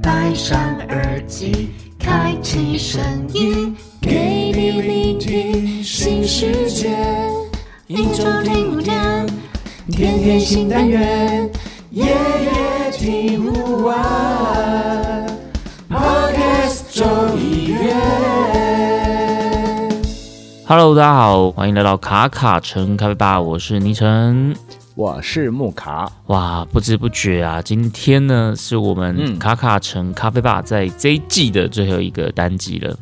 戴上耳机，开启声音，给你聆听新世界。一周听五天，天天新单元，夜夜听不完。Podcast 周一月。Hello，大家好，欢迎来到卡卡城咖啡吧，我是倪晨。我是木卡，哇，不知不觉啊，今天呢是我们嗯卡卡城咖啡吧在这一季的最后一个单集了。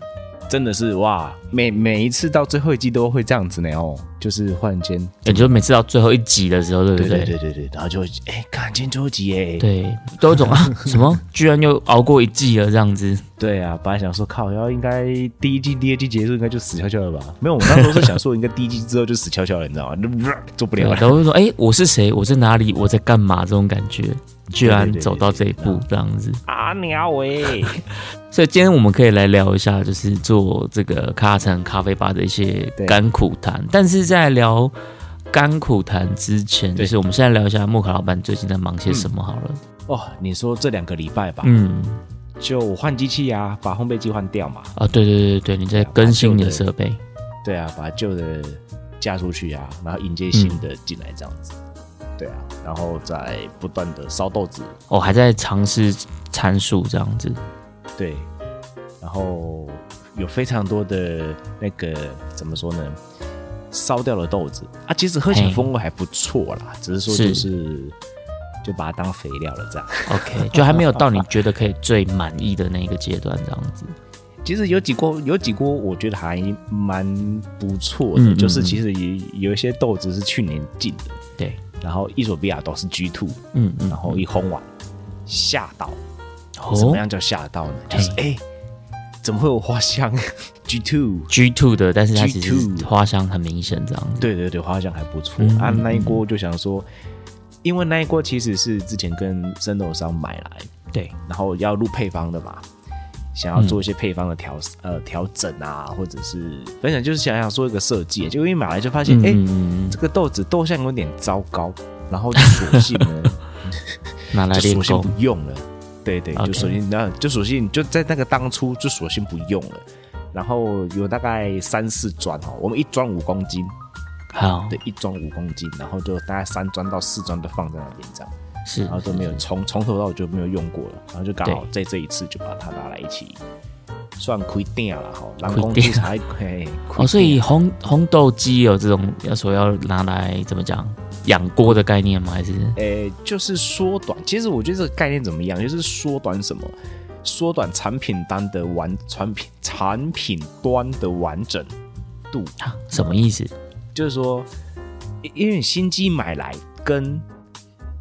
真的是哇，每每一次到最后一季都会这样子呢哦，就是忽然间，也就每次到最后一集的时候，对不对对？对对对对，然后就会哎，看今天最后一集哎，对都有一种啊，什么居然又熬过一季了这样子。对啊，本来想说靠，要应该第一季、第二季结束应该就死翘翘了吧？没有，我那时候是想说应该第一季之后就死翘翘了，你知道吗？做不对了，然后就说，哎、我是谁？我在哪里？我在干嘛？这种感觉，居然走到这一步这样子。啊鸟喂，所以今天我们可以来聊一下，就是做这个卡城咖啡吧的一些对。甘苦谈。但是在聊甘苦谈之前，就是我们现在聊一下莫卡老板最近在忙些什么好了。哦，你说这两个礼拜吧，嗯，就换机器啊，把烘焙机换掉嘛，啊，对对对对，你在更新你的设备。对啊，把旧的嫁出去啊，然后迎接新的进来这样子，对啊，然后在不断的烧豆子，哦，还在尝试参数这样子。对，然后有非常多的那个怎么说呢？烧掉了豆子啊，其实喝起来风味还不错啦，只是说就是就把它当肥料了这样。OK，就还没有到你觉得可以最满意的那个阶段这样子。其实有几锅有几锅，我觉得还蛮不错的，嗯嗯就是嗯其实也有一些豆子是去年进的，对，然后伊索比亚都是 G two，嗯嗯，然后一烘完吓到，怎么哦样叫吓到呢？就是哎、怎么会有花香？G two？G two 的，但是它其实 G2 花香很明显这样子。对对对，花香还不错、嗯啊。嗯。那一锅就想说，因为那一锅其实是之前跟生豆商买来，对，然后要录配方的嘛，想要做一些配方的调、呃调整啊，或者是反正就是想想做一个设计，结果一买来就发现，哎、这个豆子豆相有点糟糕，然后就索性呢，拿来练功就索性。不用了。对对就索性那就索性就在那个当初就索性不用了。然后有大概三四砖哦，我们一砖五公斤，好，对，一砖五公斤，然后就大概三砖到四砖都放在那边这样，是然后都没有从从头到尾就没有用过了，然后就刚好在这一次就把它拿来一起算亏电了哈，人工亏定器材嘿，哦，所以红红豆鸡有这种要说要拿来怎么讲养锅的概念吗？还是诶，就是缩短。其实我觉得这个概念怎么样，就是缩短什么？缩短产品单的完产品产品端的完整度，啊什么意思？就是说，因因为你新机买来跟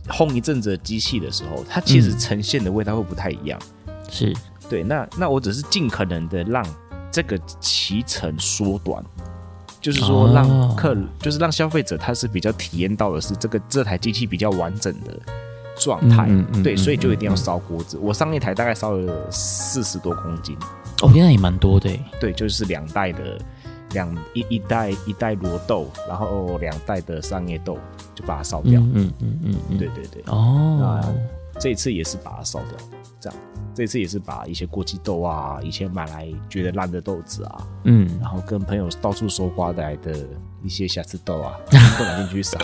烘一阵子的机器的时候，它其实嗯呈现的味道会不太一样。是对，那那我只是尽可能的让这个骑程缩短，就是说哦让客，就是让消费者他是比较体验到的是这个这台机器比较完整的状态。对，所以就一定要烧锅子。我上一台大概烧了四十多公斤，哦，原来也蛮多的。对，就是两袋的两一一袋一袋螺豆，然后两袋的商业豆就把它烧掉。嗯嗯嗯对对对，哦，那这一次也是把它烧掉，这样。这次也是把一些过期豆啊，以前买来觉得烂的豆子啊，嗯，然后跟朋友到处收刮来的一些瑕疵豆啊，都拿进去烧。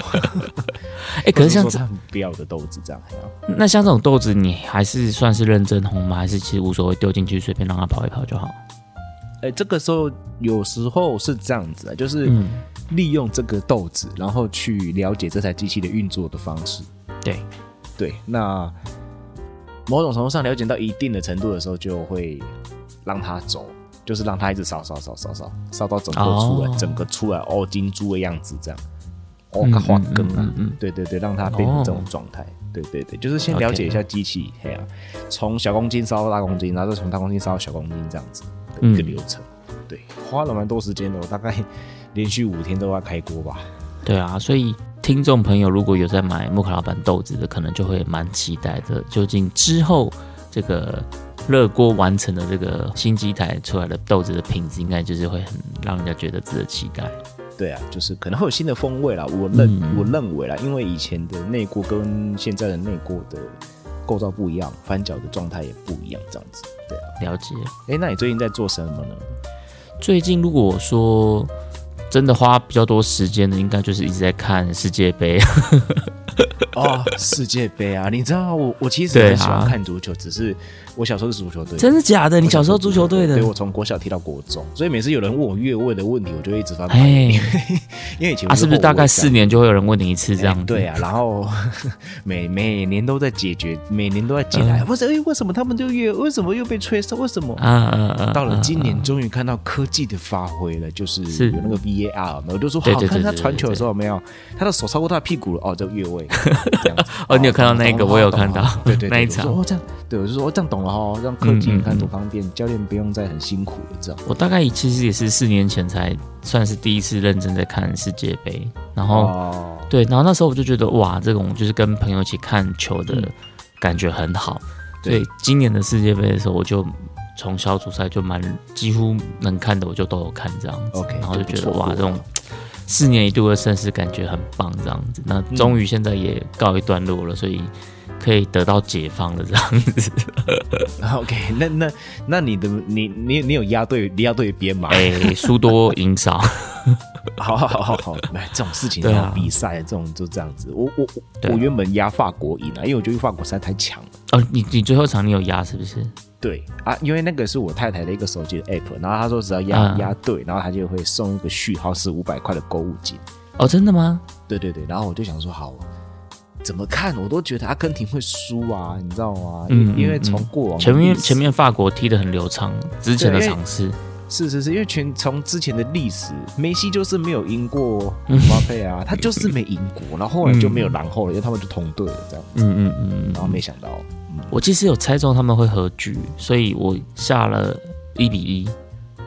哎，可是像这或者说他们不要的豆子这样，那像这种豆子，你还是算是认真烘吗？还是其实无所谓，丢进去随便让它跑一跑就好？哎，这个时候有时候是这样子的，就是嗯，利用这个豆子，然后去了解这台机器的运作的方式。对，对，那某种程度上了解到一定的程度的时候，就会让它走，就是让它一直烧烧烧烧烧烧到整个出来，哦。整个出来哦金珠的样子这样，哦嗯它花根啊，嗯对对对，让它变成这种哦状态。对对对，就是先了解一下机器，嘿啊，从小公斤烧到大公斤，然后再从大公斤烧到小公斤这样子。的一个嗯流程。对，花了蛮多时间的，我大概连续五天都要开锅吧。对啊，所以听众朋友如果有在买木卡老板豆子的，可能就会蛮期待的。究竟之后这个热锅完成的这个新机台出来的豆子的品质，应该就是会很让人家觉得值得期待。对啊，就是可能会有新的风味啦。我认、嗯我认为啦，因为以前的内锅跟现在的内锅的构造不一样，翻脚的状态也不一样，这样子。对啊，了解。哎，那你最近在做什么呢？最近如果说真的花比较多时间的，应该就是一直在看世界杯。哦，世界杯啊！你知道我我其实很喜欢看足球，只是我小时候是足球队。真的假的？你小时候足球队的？对，我从国小踢到国中，所以每次有人问我越位的问题，我就一直翻白眼。因为以前啊，是不是大概四年就会有人问你一次这样？对啊，然后 每每年都在解决，每年都在解答。哎，为什么他们就越？为什么又被吹哨？为什么？啊啊啊！到了今年，终于看到科技的发挥了，就是有那个 VAR，我就说好看他传球的时候没有，他的手超过他的屁股了，哦，就越位。哦，你有看到那个？我有看到，对对，那一场。哦，这样，对，我就说，哦，这样懂了哦，让科技你看多方便，教练不用再很辛苦了，这样。我大概其实也是四年前才算是第一次认真在看世界杯，然后，对，然后那时候我就觉得，哇，这种就是跟朋友一起看球的感觉很好。所以今年的世界杯的时候，我就从小组赛就蛮几乎能看的，我就都有看这样子。然后就觉得，哇，这种。四年一度的盛世感觉很棒，这样子，那终于现在也告一段落了，所以可以得到解放了，这样子。OK，那那那你的你你你有压对压对边吗？哎，输多赢少。好好好好好，哎，这种事情，这种比赛，这种就这样子。我我我原本压法国赢啊，因为我觉得法国实在太强了。哦，你你最后场你有压是不是？对啊，因为那个是我太太的一个手机的 app，然后他说只要压压对，然后他就会送一个序号是五百块的购物金。哦，真的吗？对对对，然后我就想说，好，怎么看我都觉得阿根廷会输啊，你知道吗？嗯，因为从过往前面前面法国踢的很流畅，之前的尝试是是是，因为全从之前的历史，梅西就是没有赢过巴佩啊，他就是没赢过，然后后来就没有然后了，因为他们就同队了这样子。嗯嗯嗯，然后没想到。我其实有猜中他们会合局，所以我下了一比一，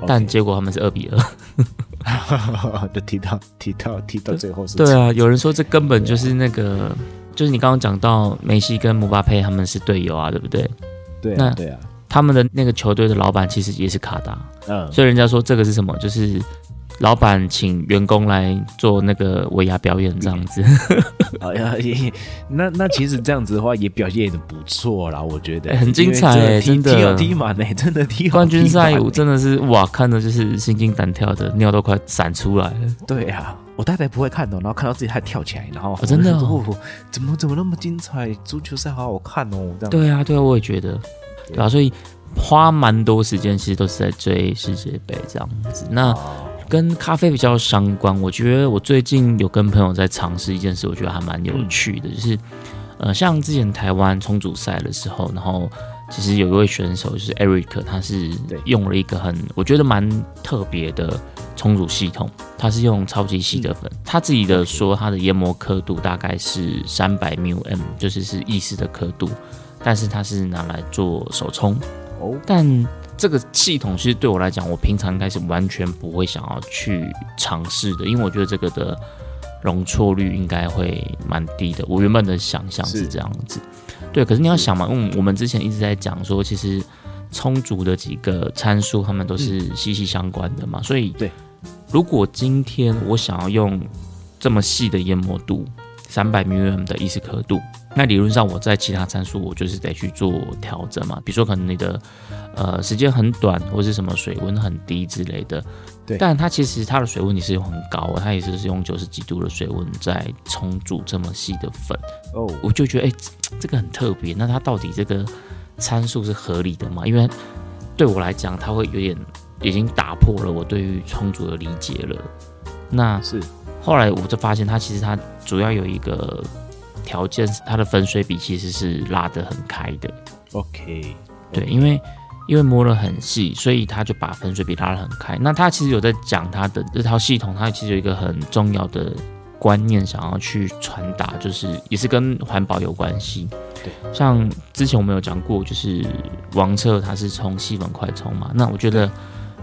但结果他们是二比二，就提到提到提到最后是。对啊，有人说这根本就是那个，就是你刚刚讲到梅西跟姆巴佩他们是队友啊，对不对？对，那对啊，他们的那个球队的老板其实也是卡达，嗯，所以人家说这个是什么？就是。老板请员工来做那个尾牙表演，这样子。哎呀，那那其实这样子的话也表现的不错啦，我觉得很精彩，真的踢踢满呢，真的踢冠军赛我，真的是哇，看的就是心惊胆跳的，尿都快闪出来了。对呀，我太太不会看的，然后看到自己还跳起来，然后真的怎么怎么那么精彩？足球赛好好看哦，这样。对啊，对啊，我也觉得，对啊，所以花蛮多时间，其实都是在追世界杯这样子。那。跟咖啡比较相关，我觉得我最近有跟朋友在尝试一件事，我觉得还蛮有趣的，就是，呃，像之前台湾冲煮赛的时候，然后其实有一位选手就是 Eric，他是用了一个很我觉得蛮特别的冲煮系统，他是用超级细的粉，他自己的说他的研磨刻度大概是三百 μm，就是是意式的刻度，但是他是拿来做手冲，哦，但。这个系统其实对我来讲，我平常应该是完全不会想要去尝试的，因为我觉得这个的容错率应该会蛮低的。我原本的想象是这样子，对。可是你要想嘛，嗯，我们之前一直在讲说，其实充足的几个参数，它们都是息息相关的嘛。所以，对，如果今天我想要用这么细的研磨度，三百 mm 的意式刻度。那理论上，我在其他参数我就是得去做调整嘛，比如说可能你的呃时间很短，或是什么水温很低之类的。对，但它其实它的水温也是用很高，它也是是用九十几度的水温在冲煮这么细的粉。哦，我就觉得哎，这个很特别。那它到底这个参数是合理的吗？因为对我来讲，它会有点已经打破了我对于冲煮的理解了。那是后来我就发现，它其实它主要有一个。条件，它的粉水比其实是拉得很开的。OK，对，因为因为摸得很细，所以他就把粉水比拉得很开。那他其实有在讲他的这套系统，它其实有一个很重要的观念想要去传达，就是也是跟环保有关系。对，像之前我们有讲过，就是王策他是冲细粉快充嘛。那我觉得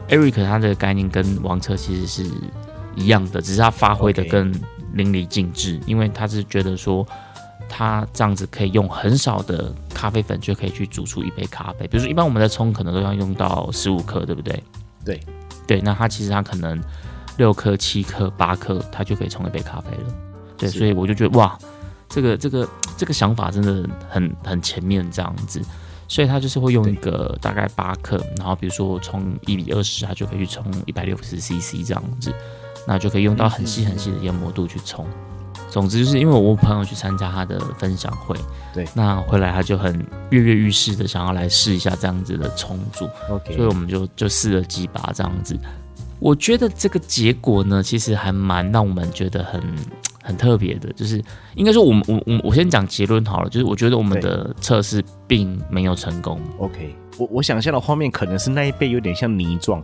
Eric 他的概念跟王策其实是一样的，只是他发挥的更淋漓尽致，因为他是觉得说。它这样子可以用很少的咖啡粉就可以去煮出一杯咖啡。比如说，一般我们在冲可能都要用到十五克，对不对？对，对。那它其实它可能六克、七克、八克，它就可以冲一杯咖啡了。对，所以我就觉得哇，这个这个这个想法真的很很前面这样子，所以它就是会用一个大概八克，然后比如说冲一比二十，它就可以去冲一百六十 CC 这样子，那就可以用到很细很细的研磨度去冲。总之就是因为我朋友去参加他的分享会，对，那回来他就很跃跃欲试的想要来试一下这样子的重组，OK，所以我们就就试了几把这样子。我觉得这个结果呢，其实还蛮让我们觉得很很特别的，就是应该说我们我我我先讲结论好了，就是我觉得我们的测试并没有成功。OK，我我想象的画面可能是那一杯有点像泥状。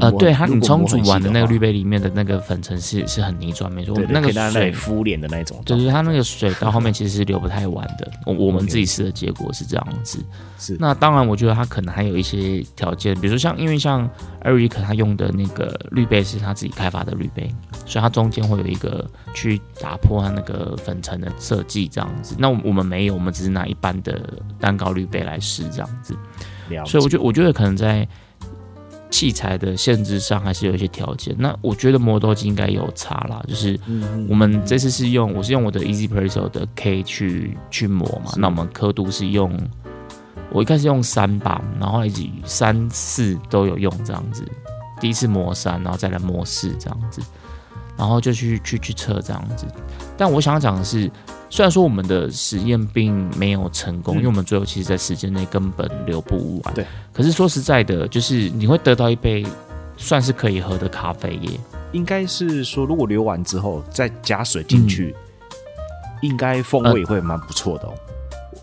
呃，对它，你冲煮完的那个滤杯里面的那个粉尘是是很泥状，没错。那个水敷脸的那种，就是它那个水到后面其实是流不太完的。我我们自己试的结果是这样子。是。那当然，我觉得它可能还有一些条件，比如说像因为像艾瑞克他用的那个滤杯是他自己开发的滤杯，所以它中间会有一个去打破它那个粉尘的设计这样子。那我们没有，我们只是拿一般的蛋糕滤杯来试这样子。所以我觉得，我觉得可能在。器材的限制上还是有一些条件，那我觉得磨豆机应该有差啦，就是我们这次是用我是用我的 Easy Presso 的 K 去去磨嘛，那我们刻度是用我一开始用三把，然后一直三四都有用这样子，第一次磨三，然后再来磨四这样子，然后就去去去测这样子，但我想讲的是。虽然说我们的实验并没有成功，因为我们最后其实在时间内根本留不完。对。可是说实在的，就是你会得到一杯算是可以喝的咖啡耶。应该是说，如果流完之后再加水进去，应该风味会蛮不错的哦。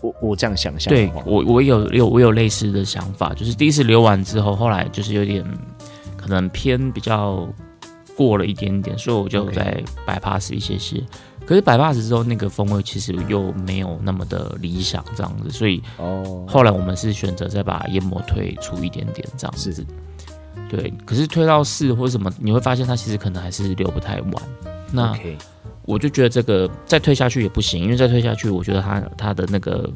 我我这样想象。对我我有有我有类似的想法，就是第一次流完之后，后来就是有点可能偏比较过了一点点，所以我就在 bypass 一些些。可是百八十之后，那个风味其实又没有那么的理想，这样子，所以哦，后来我们是选择再把研磨推出一点点，这样子。对，可是推到四或者什么，你会发现它其实可能还是留不太完。那我就觉得这个再推下去也不行，因为再推下去，我觉得它它的那个，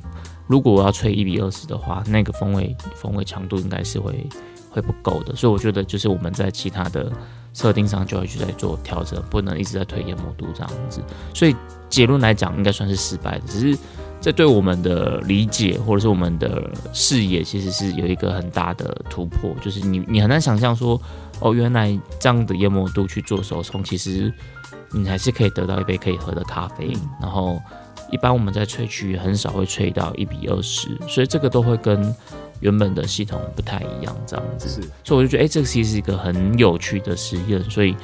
如果我要吹一比二十的话，那个风味风味强度应该是会会不够的。所以我觉得就是我们在其他的。设定上就会去在做调整，不能一直在推研磨度这样子，所以结论来讲应该算是失败的。只是这对我们的理解或者是我们的视野，其实是有一个很大的突破。就是你你很难想象说，哦，原来这样的研磨度去做手冲，其实你还是可以得到一杯可以喝的咖啡。然后一般我们在萃取很少会萃到一比二十，所以这个都会跟。原本的系统不太一样，这样子，是，所以我就觉得，哎，这个其实是一个很有趣的实验。所以，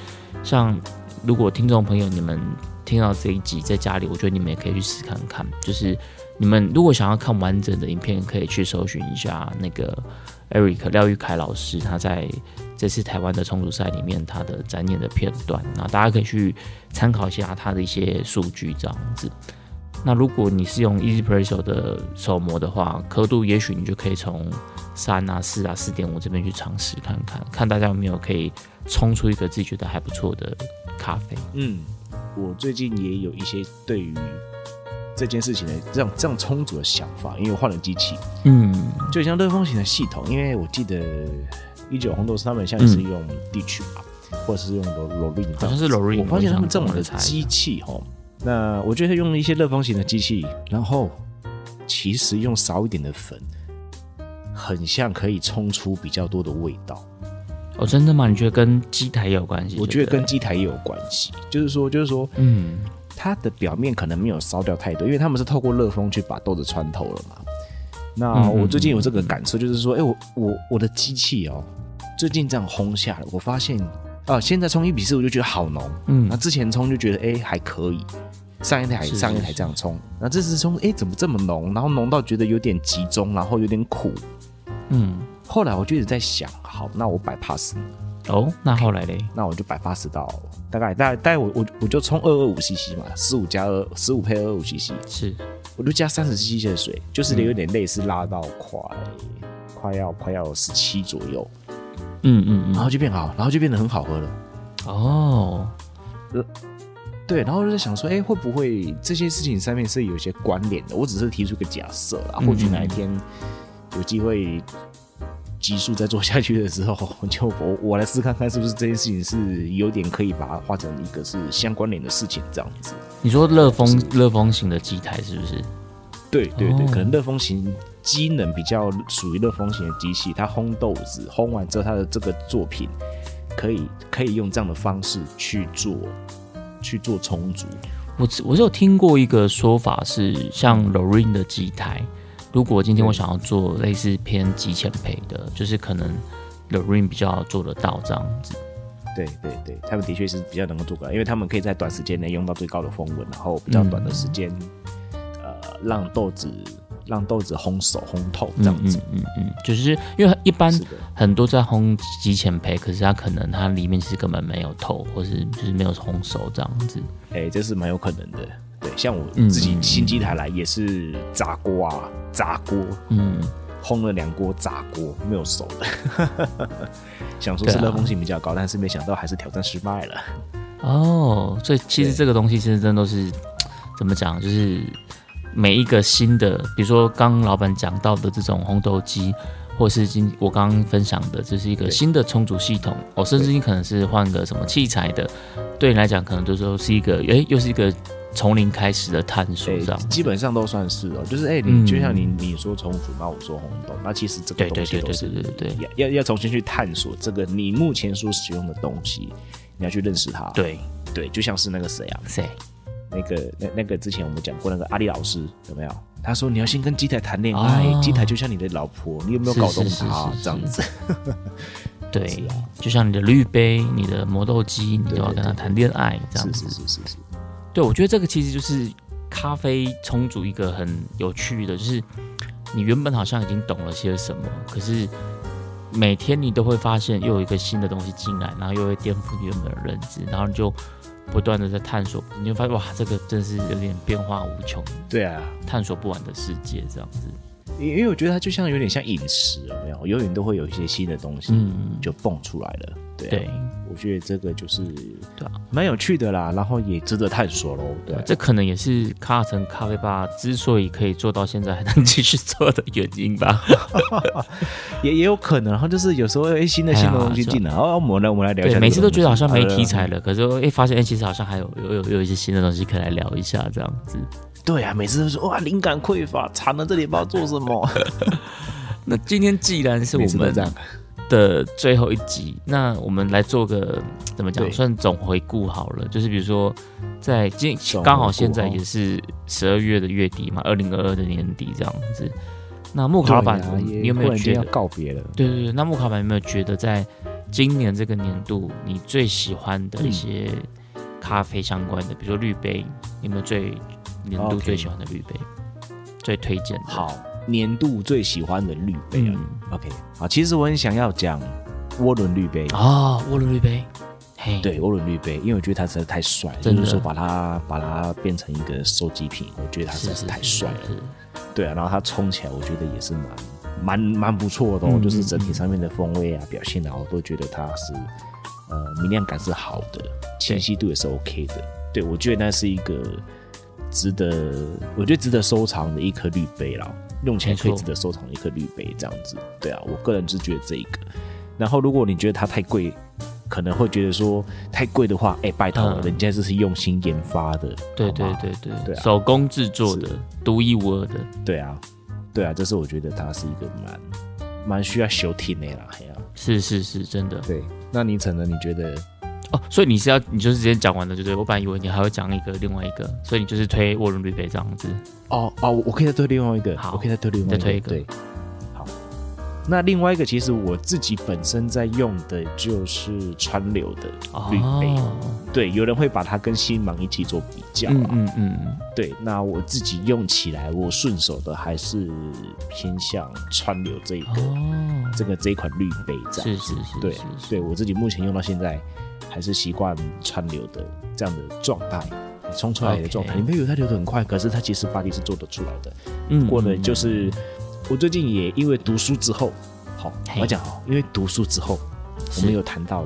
像如果听众朋友你们听到这一集在家里，我觉得你们也可以去试看看。就是你们如果想要看完整的影片，可以去搜寻一下那个 Eric 廖玉凯老师他在这次台湾的重组赛里面他的展演的片段，那大家可以去参考一下他的一些数据，这样子。那如果你是用 Easy Presso 的手磨的话，刻度也许你就可以从三啊、四啊、四点五这边去尝试看看，看大家有没有可以冲出一个自己觉得还不错的咖啡。嗯，我最近也有一些对于这件事情的这样这样充足的想法，因为我换了机器。嗯，就像热风型的系统，因为我记得一九红豆是他们现在是用地区吧，或者是用罗罗瑞，好像是罗瑞。我发现他们这种的机器哈。那我觉得用一些热风型的机器，然后其实用少一点的粉，很像可以冲出比较多的味道。哦，真的吗？你觉得跟机台也有关系？我觉得跟机台也有关系。就是说，就是说，嗯，它的表面可能没有烧掉太多，因为他们是透过热风去把豆子穿透了嘛。那我最近有这个感受，就是说，哎，我我我的机器哦，最近这样烘下来，我发现。啊，现在冲一比四我就觉得好浓，嗯，那之前冲就觉得哎还可以，上一台上一台这样冲，那这次冲哎怎么这么浓？然后浓到觉得有点集中，然后有点苦，嗯，后来我就一直在想，好，那我摆 pass，哦，那后来嘞，那我就摆 pass 到大概大概大概我我我就冲二二五 cc 嘛，十五加二十五配二二五 cc，是，我就加三十 cc 的水，就是有点类似拉到快快要快要十七左右。嗯嗯嗯，然后就变好，然后就变得很好喝了。哦，呃，对，然后就在想说，哎，会不会这些事情上面是有些关联的？我只是提出个假设啦，或许哪一天有机会急速再做下去的时候，就我我来试看看是不是这件事情是有点可以把它画成一个是相关联的事情这样子。你说热风热风型的机台是不是？对对对，可能热风型机能比较属于热风型的机器，它烘豆子烘完之后，它的这个作品可以可以用这样的方式去做去做充足。我我有听过一个说法是，像 Lorraine 的机台，如果今天我想要做类似偏极浅配的，就是可能 Lorraine 比较做得到这样子。对对对，他们的确是比较能够做过来，因为他们可以在短时间内用到最高的风温，然后比较短的时间。呃让豆子让豆子烘熟烘透这样子，嗯嗯，就是因为一般很多在烘极浅焙，可是它可能它里面其实根本没有透，或是就是没有烘熟这样子。哎，这是蛮有可能的。对，像我自己新机台来也是炸锅啊，炸锅，嗯，烘了两锅炸锅没有熟的，想说是热风性比较高，但是没想到还是挑战失败了。哦，所以其实这个东西其实真的都是怎么讲，就是。每一个新的，比如说刚老板讲到的这种红豆机，或是今我刚刚分享的，这是一个新的充足系统哦，甚至你可能是换个什么器材的，对你来讲可能就说是一个，哎，又是一个从零开始的探索，这样基本上都算是哦，就是哎，你就像你你说充足，那我说红豆，那其实这个东西都是对对对对。要要重新去探索这个你目前所使用的东西，你要去认识它，对。对，就像是那个谁啊，谁？那个那那个之前我们讲过那个阿丽老师有没有？他说你要先跟机台谈恋爱，机台就像你的老婆，你有没有搞懂他这样子？对，就像你的滤杯、你的磨豆机，你都要跟他谈恋爱这样子。是是是是。对，我觉得这个其实就是咖啡充足一个很有趣的，就是你原本好像已经懂了些什么，可是每天你都会发现又有一个新的东西进来，然后又会颠覆你原本的认知，然后你就。不断的在探索，你就发现哇，这个真是有点变化无穷。对啊，探索不完的世界这样子。因为我觉得它就像有点像饮食，有没有？永远都会有一些新的东西就蹦出来了。对，我觉得这个就是对啊，蛮有趣的啦，然后也值得探索喽。对，这可能也是卡城咖啡吧之所以可以做到现在还能继续做的原因吧。也也有可能，然后就是有时候哎，新的新的东西进来，哦，我们来我们来聊一下。每次都觉得好像没题材了，可是哎，发现哎，其实好像还有有有有一些新的东西可以来聊一下，这样子。对啊，每次都说哇，灵感匮乏，惨了，这里不知道做什么。那今天既然是我们的最后一集，那我们来做个怎么讲，算总回顾好了。就是比如说，在今刚好现在也是十二月的月底嘛，二零二二的年底这样子。那木卡板，你有没有觉得告别了？对对对，那木卡板有没有觉得，在今年这个年度，你最喜欢的一些咖啡相关的，比如说绿杯，有没有最？年度最喜欢的绿杯，最推荐的。好，年度最喜欢的滤杯啊。OK，好，其实我很想要讲涡轮滤杯啊，涡轮滤杯。嘿，对，涡轮滤杯，因为我觉得它实在太帅，就是说把它把它变成一个收集品，我觉得它实在是太帅了。对啊，然后它冲起来，我觉得也是蛮蛮蛮不错的，哦，就是整体上面的风味啊、表现啊，我都觉得它是呃明亮感是好的，清晰度也是 OK 的。对，我觉得那是一个。值得，我觉得值得收藏的一颗滤杯啦，用起来可以值得收藏的一颗绿杯，这样子，对啊，我个人是觉得这一个。然后，如果你觉得它太贵，可能会觉得说太贵的话，哎，拜托，人家这是用心研发的，对对对对。对，手工制作的，独一无二的，对啊，对啊，这是我觉得它是一个蛮蛮需要修听的啦，还要是是是，真的，对。那你可能你觉得？哦，所以你是要你就是直接讲完了，对？我本来以为你还会讲一个另外一个，所以你就是推沃伦绿杯这样子。哦哦，我可以再推另外一个，好，我可以再推另外一个。对，好。那另外一个其实我自己本身在用的就是川流的绿杯，对，有人会把它跟新芒一起做比较，嗯嗯嗯，对。那我自己用起来，我顺手的还是偏向川流这一个，这个这一款绿杯这样，是是是，对对，我自己目前用到现在。还是习惯川流的这样的状态，冲出来的状态。你没有它流的很快，可是它其实巴黎是做得出来的。嗯，过呢，就是我最近也因为读书之后，好，我讲哦，因为读书之后，我们有谈到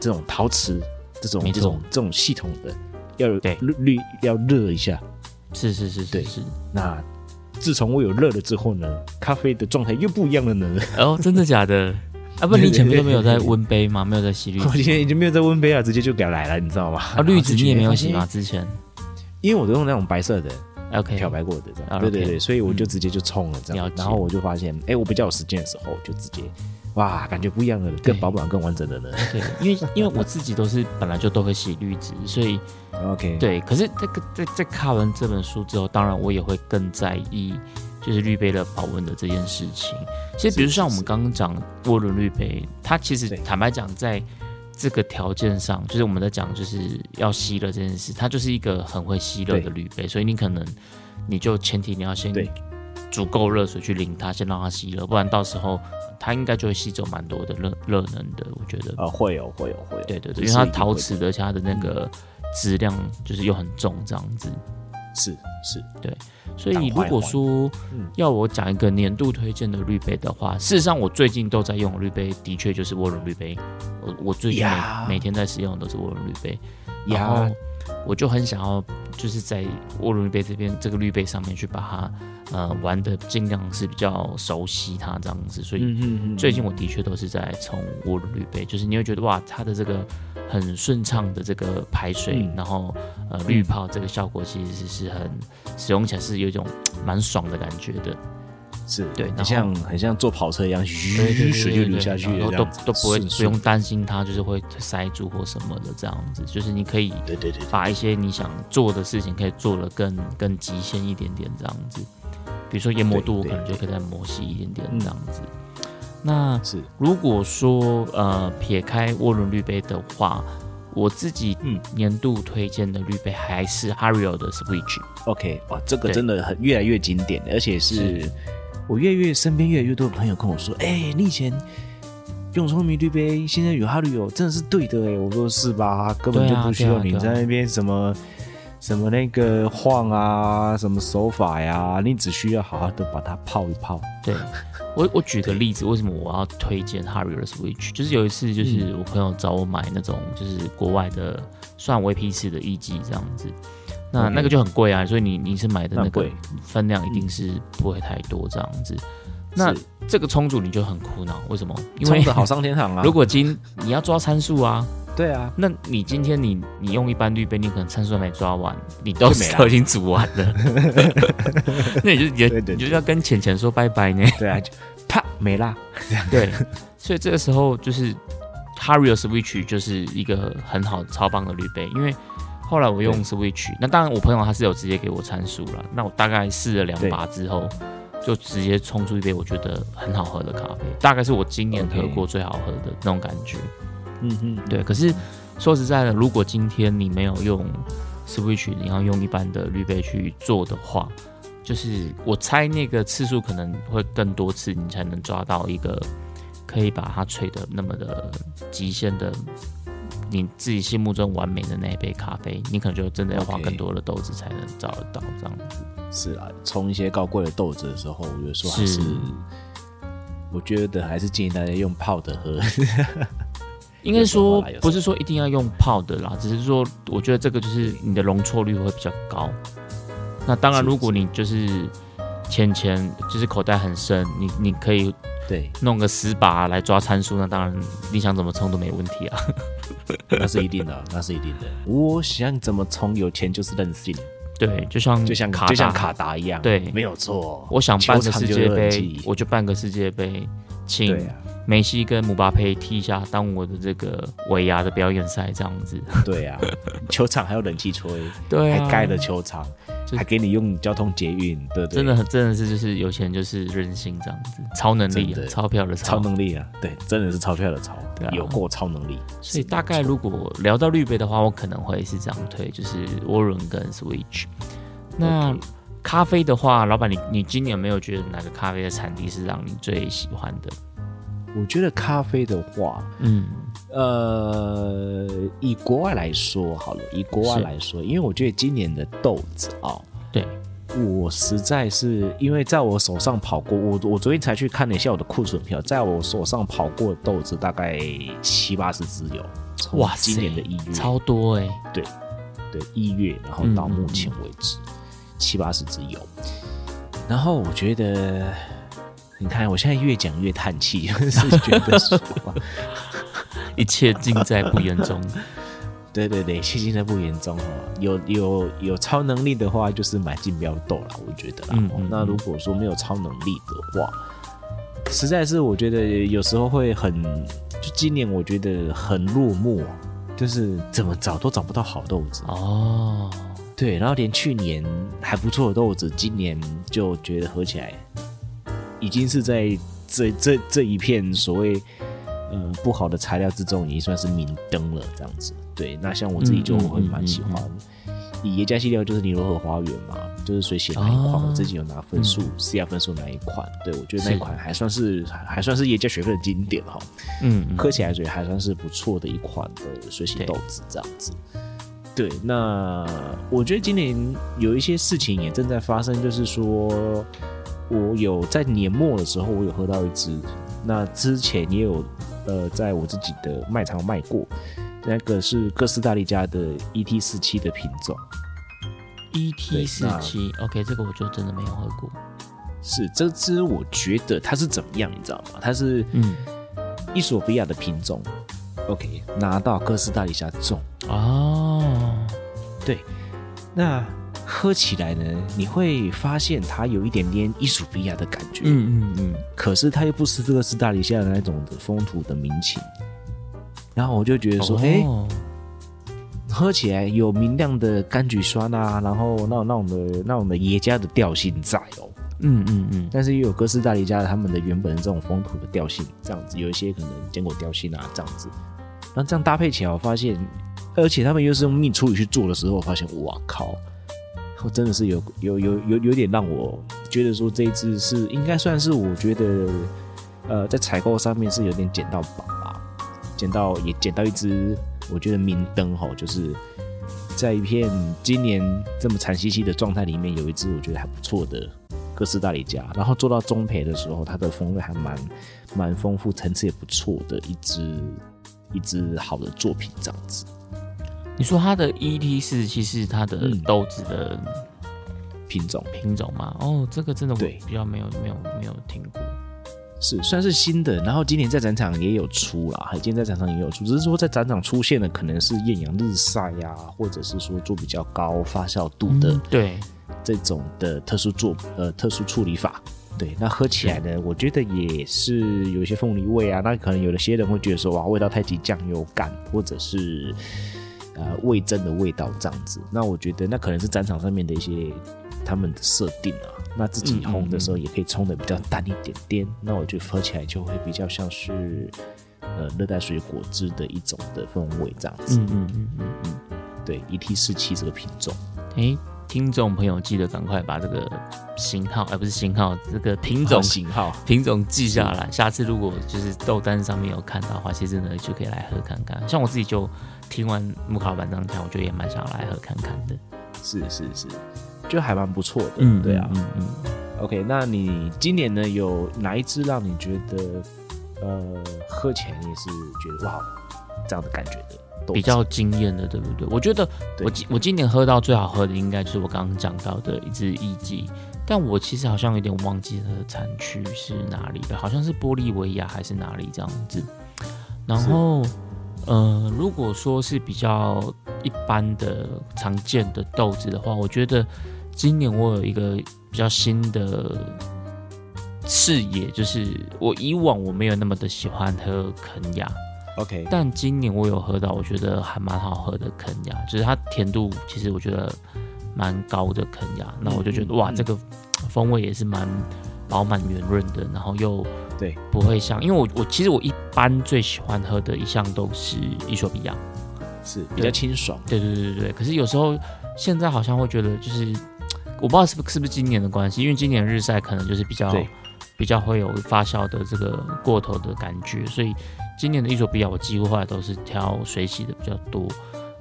这种陶瓷这种这种这种系统的，要有滤滤要热一下。是是是，对是。那自从我有热了之后呢，咖啡的状态又不一样了呢。哦，真的假的？啊，不，你前面都没有在温杯吗？没有在洗绿？我今天已经没有在温杯啊，直接就给它来了，你知道吗？啊，绿纸你也没有洗吗？之前，因为我都用那种白色的，OK，漂白过的，这样，对对对，所以我就直接就冲了这样。然后我就发现，哎，我比较有时间的时候，就直接。哇，感觉不一样了，更饱满、更完整的呢。对，因为因为我自己都是本来就都会洗绿纸，所以 OK。对，可是这个在在看完这本书之后，当然我也会更在意，就是滤杯的保温的这件事情。其实，比如像我们刚刚讲涡轮滤杯，它其实坦白讲，在这个条件上，就是我们在讲就是要吸热这件事，它就是一个很会吸热的滤杯，所以你可能你就前提你要先足够热水去淋它，先让它吸热，不然到时候。它应该就会吸走蛮多的热热能的，我觉得。呃，会有，会有，会有。对对对，因为它陶瓷的，而且它的那个质量就是又很重，这样子。是是，对。所以如果说要我讲一个年度推荐的滤杯的话，事实上我最近都在用滤杯，的确就是涡轮滤杯。我我最近每每天在使用的都是涡轮滤杯，然后我就很想要就是在涡轮滤杯这边这个滤杯上面去把它。呃，玩的尽量是比较熟悉它这样子，所以最近我的确都是在冲涡轮滤杯，就是你会觉得哇，它的这个很顺畅的这个排水，然后呃滤泡这个效果其实是很使用起来是有一种蛮爽的感觉的，是对，很像很像坐跑车一样，雨水就流下去，然后都都不会不用担心它就是会塞住或什么的这样子，就是你可以对对对，把一些你想做的事情可以做的更更极限一点点这样子。比如说研磨度，我可能就可以再磨细一点点这样子。那是。如果说呃撇开涡轮滤杯的话，我自己嗯。年度推荐的滤杯还是 Hario 的 Switch。OK，哇，这个真的很越来越经典，而且是我越越身边越来越多的朋友跟我说，哎，你以前用聪明绿杯，现在有 Hario，真的是对的哎。我说是吧？根本就不需要你在那边什么。什么那个晃啊，什么手法呀？你只需要好好的把它泡一泡。对我，我举个例子，为什么我要推荐 Harry 的 Switch？就是有一次，就是我朋友找我买那种，就是国外的算 VP 式的 E 机这样子，那那个就很贵啊，所以你你是买的那个分量一定是不会太多这样子。那这个充足你就很苦恼，为什么？因为好上天堂啊！如果今你要抓参数啊。对啊，那你今天你你用一般滤杯，你可能参数没抓完，你都 都已经煮完了，那你就也你就要跟浅浅说拜拜呢。对啊，就啪没啦。对，所以这个时候就是 Harrier Switch 就是一个很好超棒的滤杯，因为后来我用 Switch，那当然我朋友他是有直接给我参数了，那我大概试了两把之后，就直接冲出一杯我觉得很好喝的咖啡，大概是我今年喝过最好喝的那种感觉。嗯嗯，对。可是说实在的，如果今天你没有用 Switch，你要用一般的滤杯去做的话，就是我猜那个次数可能会更多次，你才能抓到一个可以把它吹的那么的极限的，你自己心目中完美的那一杯咖啡，你可能就真的要花更多的豆子才能找得到这样子。是啊，冲一些高贵的豆子的时候，我觉得说还是，我觉得还是建议大家用泡的喝。应该说不是说一定要用泡的啦，只是说我觉得这个就是你的容错率会比较高。那当然，如果你就是钱钱就是口袋很深，你你可以对弄个十把来抓参数，那当然你想怎么冲都没问题啊。那是一定的，那是一定的。我想怎么充，有钱就是任性。对，就像就像卡就像卡达一样，对，没有错。我想办个世界杯，我就办个世界杯，请。梅西跟姆巴佩踢一下，当我的这个尾牙的表演赛这样子。对啊，球场还有冷气吹，对，还盖了球场，还给你用交通捷运，对对。真的很，真的是就是有钱就是任性这样子，超能力，钞票的超能力啊，对，真的是钞票的钞，有过超能力。所以大概如果聊到绿杯的话，我可能会是这样推，就是涡轮跟 Switch。那咖啡的话，老板你你今年有没有觉得哪个咖啡的产地是让你最喜欢的？我觉得咖啡的话，嗯，呃，以国外来说好了，以国外来说，因为我觉得今年的豆子啊，对。我实在是因为在我手上跑过，我我昨天才去看了一下我的库存票，在我手上跑过的豆子大概七八十只有，哇，今年的一月超多哎，对对，一月，然后到目前为止七八十只有。然后我觉得，你看我现在越讲越叹气，就 是觉得说，一切尽在不言中。对 对对，切尽在不言中哈。有有有超能力的话，就是买竞标豆了。我觉得，嗯，那如果说没有超能力的话，实在是我觉得有时候会很，就今年我觉得很落寞，就是怎么找都找不到好豆子哦。对，然后连去年还不错的豆子，今年就觉得合起来，已经是在这这这一片所谓嗯不好的材料之中，已经算是明灯了，这样子。对，那像我自己就会蛮喜欢，以耶加系列就是尼罗河花园嘛，就是水洗那一款，我自己有拿分数，C R 分数那一款，对我觉得那一款还算是还算是耶加学分的经典哈，嗯，喝起来所以还算是不错的一款的水洗豆子这样子。对，那我觉得今年有一些事情也正在发生，就是说我有在年末的时候，我有喝到一支，那之前也有呃在我自己的卖场卖过。那个是哥斯达黎加的 ET 四七的品种，ET 四七，OK，这个我就真的没有喝过。是这支，我觉得它是怎么样，你知道吗？它是嗯，伊索比亚的品种，OK，拿到哥斯达黎加种哦。对，那喝起来呢，你会发现它有一点点伊索比亚的感觉，嗯嗯嗯，可是它又不失这个斯大黎加的那种的风土的民情。然后我就觉得说，哎，喝起来有明亮的柑橘酸啊，然后那种那种的那种的耶加的调性在哦，嗯嗯嗯，但是又有哥斯达黎加他们的原本的这种风土的调性，这样子有一些可能坚果调性啊，这样子，那这样搭配起来，我发现，而且他们又是用蜜处理去做的时候，我发现，哇靠，我真的是有有有有有点让我觉得说这一支是应该算是我觉得，呃，在采购上面是有点捡到宝吧。捡到也捡到一只，我觉得明灯吼，就是在一片今年这么惨兮兮的状态里面，有一只我觉得还不错的哥斯达黎加，然后做到中培的时候，它的风味还蛮蛮丰富，层次也不错的一只一只好的作品这样子。你说它的 ET 四其实它的豆子的品种。品种吗？哦，这个真的我比较没有没有没有听过。是算是新的，然后今年在展场也有出啦，今天在展场也有出，只是说在展场出现的可能是艳阳日晒呀，或者是说做比较高发酵度的，对。这种的特殊做呃特殊处理法，对，那喝起来呢，我觉得也是有一些凤梨味啊，那可能有的些人会觉得说哇，味道太极酱油感，或者是呃味增的味道这样子，那我觉得那可能是展场上面的一些他们的设定啊。那自己烘的时候也可以冲的比较淡一点点，那我觉得喝起来就会比较像是呃热带水果汁的一种的风味这样子。嗯嗯嗯嗯嗯，对，E T 四七这个品种。哎，听众朋友记得赶快把这个型号，而不是型号，这个品种型号品种记下来。下次如果就是豆单上面有看到的话，其实呢就可以来喝看看。像我自己就听完木卡老板这样讲，我觉得也蛮想要来喝看看的。是是是。就还蛮不错的，嗯，对啊，嗯嗯，OK，那你今年呢有哪一支让你觉得，呃，喝起来你是觉得哇，这样的感觉的，比较惊艳的，对不对？我觉得我今我今年喝到最好喝的应该就是我刚刚讲到的一支一季，但我其实好像有点忘记它的产区是哪里的，好像是玻利维亚还是哪里这样子。然后，呃，如果说是比较一般的常见的豆子的话，我觉得。今年我有一个比较新的视野，就是我以往我没有那么的喜欢喝肯亚，OK，但今年我有喝到，我觉得还蛮好喝的肯亚，就是它甜度其实我觉得蛮高的肯亚，那我就觉得哇，这个风味也是蛮饱满圆润的，然后又对。不会像，因为我我其实我一般最喜欢喝的一项都是伊索比亚，是比较清爽，对对对对对，可是有时候现在好像会觉得就是。我不知道是不是不是今年的关系，因为今年日晒可能就是比较比较会有发酵的这个过头的感觉，所以今年的伊索比亚我几乎后来都是挑水洗的比较多。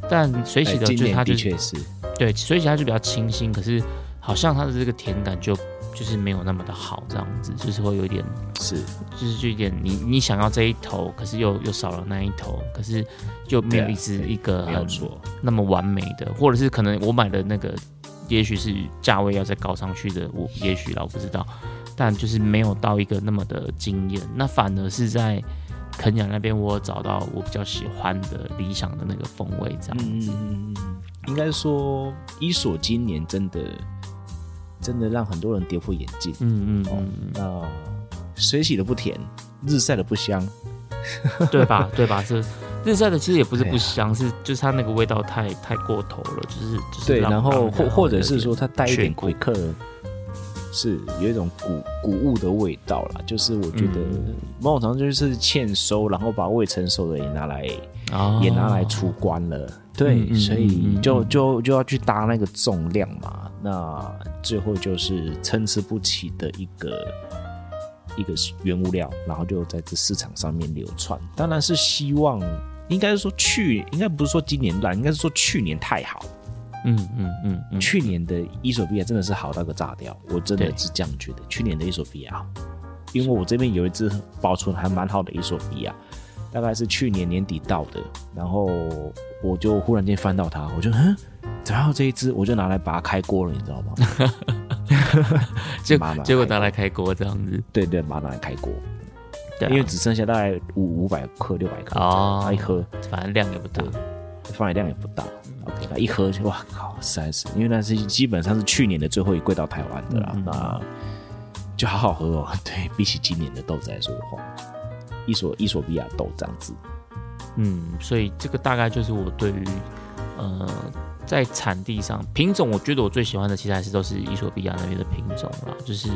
但水洗的就是它的确是对水洗它就比较清新，可是好像它的这个甜感就就是没有那么的好，这样子就是会有一点是就是就有点你你想要这一头，可是又又少了那一头，可是就没有一支一个很那么完美的，或者是可能我买的那个。也许是价位要再高上去的，我也许啦，我不知道，但就是没有到一个那么的惊艳。那反而是在肯雅那边，我找到我比较喜欢的理想的那个风味，这样子。应该说，伊索今年真的真的让很多人跌破眼镜。嗯嗯嗯。那水洗的不甜，日晒的不香，对吧？对吧？是。日晒的其实也不是不香，是就是它那个味道太太过头了，就是就是对，然后或或者是说它带一点葵克，是有一种谷谷物的味道啦，就是我觉得某种程度就是欠收，然后把未成熟的也拿来也拿来出关了，对，所以就就就要去搭那个重量嘛，那最后就是参差不齐的一个一个原物料，然后就在这市场上面流窜，当然是希望。应该是说去，应该不是说今年乱，应该是说去年太好。嗯嗯嗯，去年的伊索比亚真的是好到个炸掉，我真的是这样觉得。去年的伊索比亚，因为我这边有一只保存还蛮好的伊索比亚，大概是去年年底到的，然后我就忽然间翻到它，我就嗯，然后这一只？我就拿来把它开锅了，你知道吗？结果结果拿来开锅这样子，对对，把它拿来开锅。因为只剩下大概五五百克、六百克，哦。一喝，反正量也不大，放的量也不大。OK，那一喝就哇靠，实在是，因为那是基本上是去年的最后一柜到台湾的啦，那就好好喝哦。对比起今年的豆子来说的话，伊索伊索比亚豆这样子，嗯，所以这个大概就是我对于呃在产地上品种，我觉得我最喜欢的其实还是都是伊索比亚那边的品种啦，就是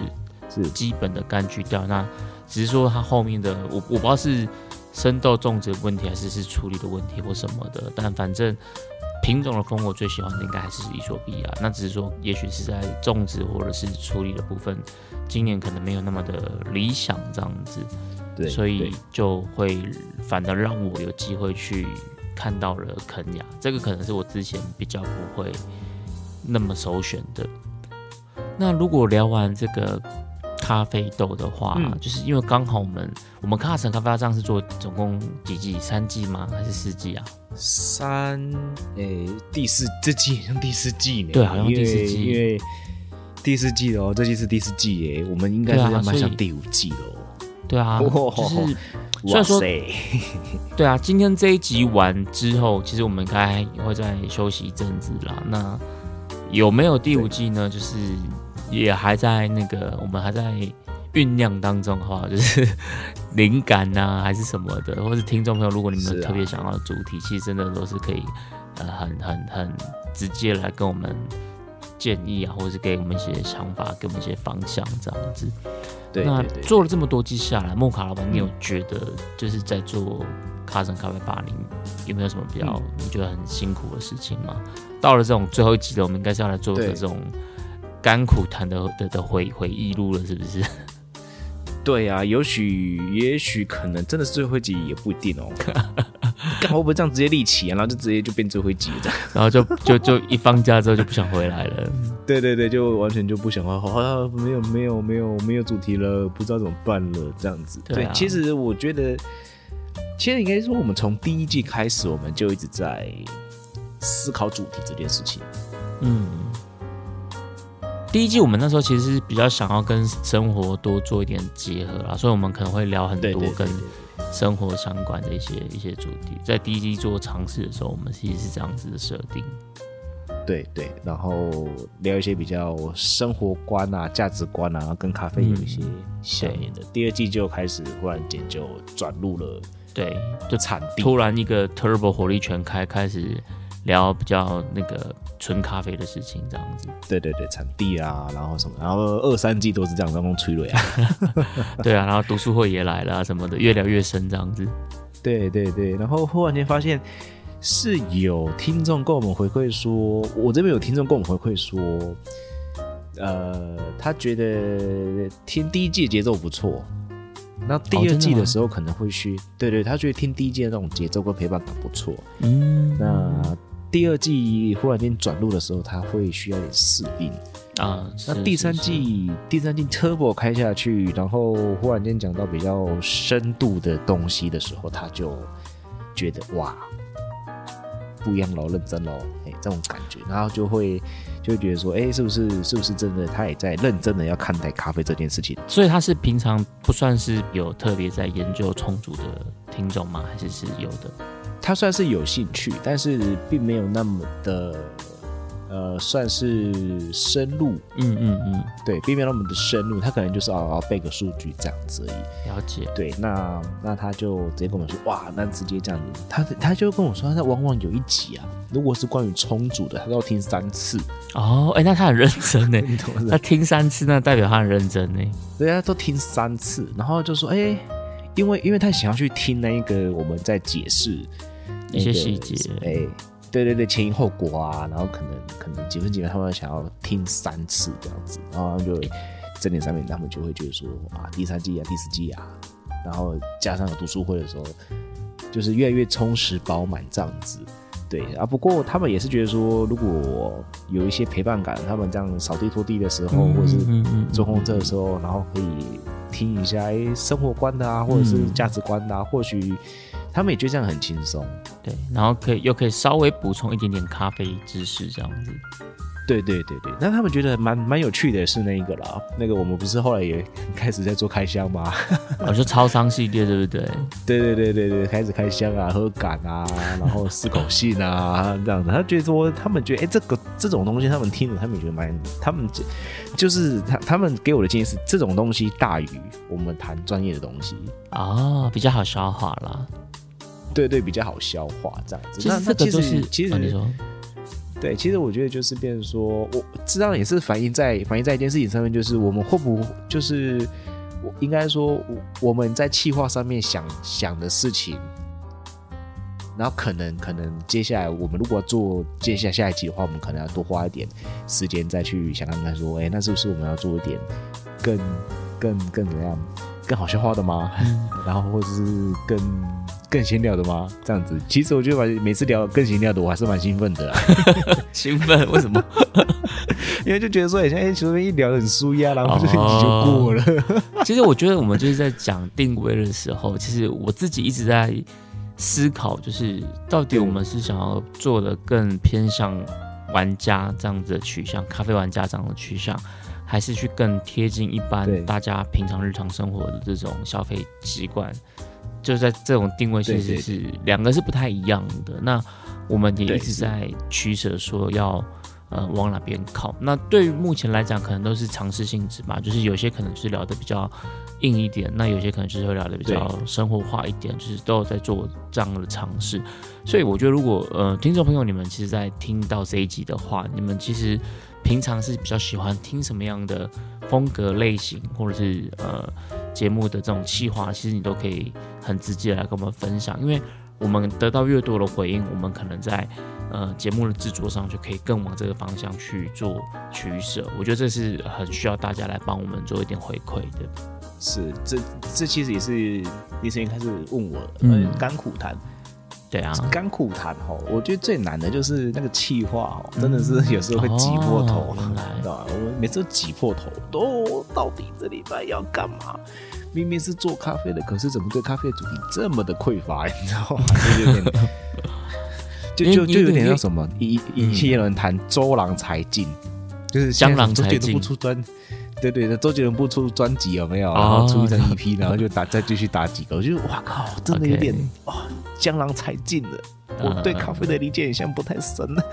是基本的柑橘调那。只是说它后面的我我不知道是生豆种植问题还是是处理的问题或什么的，但反正品种的风我最喜欢的应该还是伊索比亚。那只是说也许是在种植或者是处理的部分，今年可能没有那么的理想这样子，对，所以就会反而让我有机会去看到了肯雅，这个可能是我之前比较不会那么首选的。那如果聊完这个。咖啡豆的话，就是因为刚好我们我们卡城咖啡这样是做总共几季？三季吗？还是四季啊？三诶，第四这季像第四季呢？对，好像第四季，因为第四季哦，这季是第四季耶，我们应该是要迈向第五季喽。对啊，就是虽然说，对啊，今天这一集完之后，其实我们应该会再休息一阵子啦。那有没有第五季呢？就是。也还在那个，我们还在酝酿当中哈，就是 灵感呐，还是什么的，或是听众朋友，如果你们特别想要的主题，其实真的都是可以，呃，很很很直接来跟我们建议啊，或者是给我们一些想法，给我们一些方向这样子。对，那做了这么多季下来，莫卡老板，你有觉得就是在做卡森咖啡吧，你有没有什么比较你觉得很辛苦的事情吗？到了这种最后一集了，我们应该是要来做个这种。甘苦谈的的的回回忆录了，是不是？对啊，也许也许可能真的是最后一集，也不一定哦。干会不会这样直接立起啊？然后就直接就变最后一集这样，然后就就就一放假之后就不想回来了。对对对，就完全就不想了，好像没有没有没有没有主题了，不知道怎么办了这样子。对，其实我觉得，其实应该说，我们从第一季开始，我们就一直在思考主题这件事情。嗯。第一季我们那时候其实是比较想要跟生活多做一点结合啦，所以我们可能会聊很多跟生活相关的一些一些主题。在第一季做尝试的时候，我们其实是这样子的设定。对对，然后聊一些比较生活观啊、价值观啊，跟咖啡有一些相连的。第二季就开始忽然间就转入了，对，就产地突然一个 turbo 火力全开，开始。聊比较那个纯咖啡的事情，这样子。对对对，产地啊，然后什么，然后二三季都是这样，当中催泪啊。对啊，然后读书会也来了什么的，越聊越深这样子。对对对，然后忽然间发现是有听众跟我们回馈说，我这边有听众跟我们回馈说，呃，他觉得听第一季节奏不错。那第二季的时候可能会去，对对，他觉得听第一季的那种节奏跟陪伴感不错。嗯，那第二季忽然间转入的时候，他会需要点适应啊。那第三季，第三季 Turbo 开下去，然后忽然间讲到比较深度的东西的时候，他就觉得哇，不一样喽，认真喽，哎，这种感觉，然后就会就会觉得说，哎，是不是是不是真的，他也在认真的要看待咖啡这件事情？所以他是平常不算是有特别在研究充足的听众吗？还是是有的？他算是有兴趣，但是并没有那么的。呃，算是深入，嗯嗯嗯，对，并没有那么的深入，他可能就是啊背个数据这样子而已。了解，对，那那他就直接跟我说，哇，那直接这样子，他他就跟我说，他往往有一集啊，如果是关于充足的，他都要听三次。哦，哎，那他很认真呢，他听三次，那代表他很认真呢。对啊，都听三次，然后就说，哎，因为因为他想要去听那一个我们在解释一些细节，哎。对对对，前因后果啊，然后可能可能几分几秒，他们想要听三次这样子，然后就这点上面，他们就会觉得说啊，第三季啊，第四季啊，然后加上有读书会的时候，就是越来越充实饱满这样子。对啊，不过他们也是觉得说，如果有一些陪伴感，他们这样扫地拖地的时候，或者是坐公车的时候，然后可以听一下哎生活观的啊，或者是价值观的啊，或许。他们也觉得这样很轻松，对，然后可以又可以稍微补充一点点咖啡知识，这样子。对对对对，那他们觉得蛮蛮有趣的是那一个啦，那个我们不是后来也开始在做开箱吗？我说超商系列对不对？对对对对对，开始开箱啊，喝感啊，然后试口信啊这样子。他觉得说，他们觉得哎，这个这种东西他们听了，他们觉得蛮，他们就是他他们给我的建议是，这种东西大于我们谈专业的东西啊，比较好消化啦。对对，比较好消化这样子。那那其实其实你说，对，其实我觉得就是变成说，我知道也是反映在反映在一件事情上面，就是我们会不就是我应该说，我们在气化上面想想的事情，然后可能可能接下来我们如果做接下下一集的话，我们可能要多花一点时间再去想看看说，哎，那是不是我们要做一点更更更怎么样更好消化的吗？然后或者是更。更闲聊的吗？这样子，其实我觉得每次聊更闲聊的，我还是蛮兴奋的。兴奋？为什么？因为就觉得说，哎，现在随便一聊很舒压，然后就就过了。其实我觉得我们就是在讲定位的时候，其实我自己一直在思考，就是到底我们是想要做的更偏向玩家这样子的取向，咖啡玩家这样的取向，还是去更贴近一般大家平常日常生活的这种消费习惯。就在这种定位，其实是两个是不太一样的。那我们也一直在取舍，说要呃往哪边靠。那对于目前来讲，可能都是尝试性质吧。就是有些可能是聊的比较硬一点，那有些可能就是会聊的比较生活化一点，就是都有在做这样的尝试。所以我觉得，如果呃听众朋友你们其实，在听到这一集的话，你们其实平常是比较喜欢听什么样的风格类型，或者是呃。节目的这种企划，其实你都可以很直接来跟我们分享，因为我们得到越多的回应，我们可能在呃节目的制作上就可以更往这个方向去做取舍。我觉得这是很需要大家来帮我们做一点回馈的。是，这这其实也是李晨开始问我，嗯，甘苦谈。对啊，甘苦谈哈，我觉得最难的就是那个气话哦，真的是有时候会挤破头，对吧？我们每次都挤破头，都到底这礼拜要干嘛？明明是做咖啡的，可是怎么对咖啡主题这么的匮乏？你知道吗？就有点，就就就有点像什么？一一些人谈周郎才尽，就是江郎才尽不出专。对对，那周杰伦不出专辑有没有？然后出一张 EP，然后就打再继续打几个，我觉得哇靠，真的有点哇，江郎才尽了。我对咖啡的理解好像不太深了，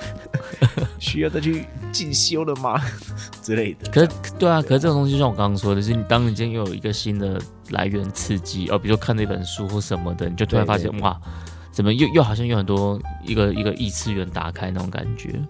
需要再去进修了吗？之类的。可是对啊，可是这种东西像我刚刚说的，是你当你今天又有一个新的来源刺激，哦，比如说看那本书或什么的，你就突然发现哇，怎么又又好像有很多一个一个异次元打开那种感觉。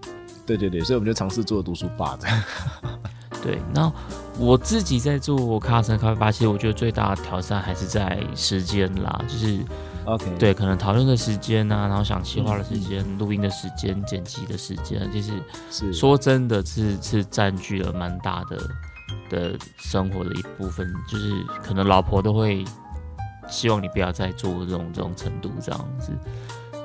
对对对，所以我们就尝试做读书吧这样。对，那我自己在做卡森咖啡吧，其实我觉得最大的挑战还是在时间啦，就是，OK，对，可能讨论的时间啊，然后想企划的时间、录音的时间、剪辑的时间，其实是说真的是是占据了蛮大的的生活的一部分，就是可能老婆都会希望你不要再做这种这种程度这样子。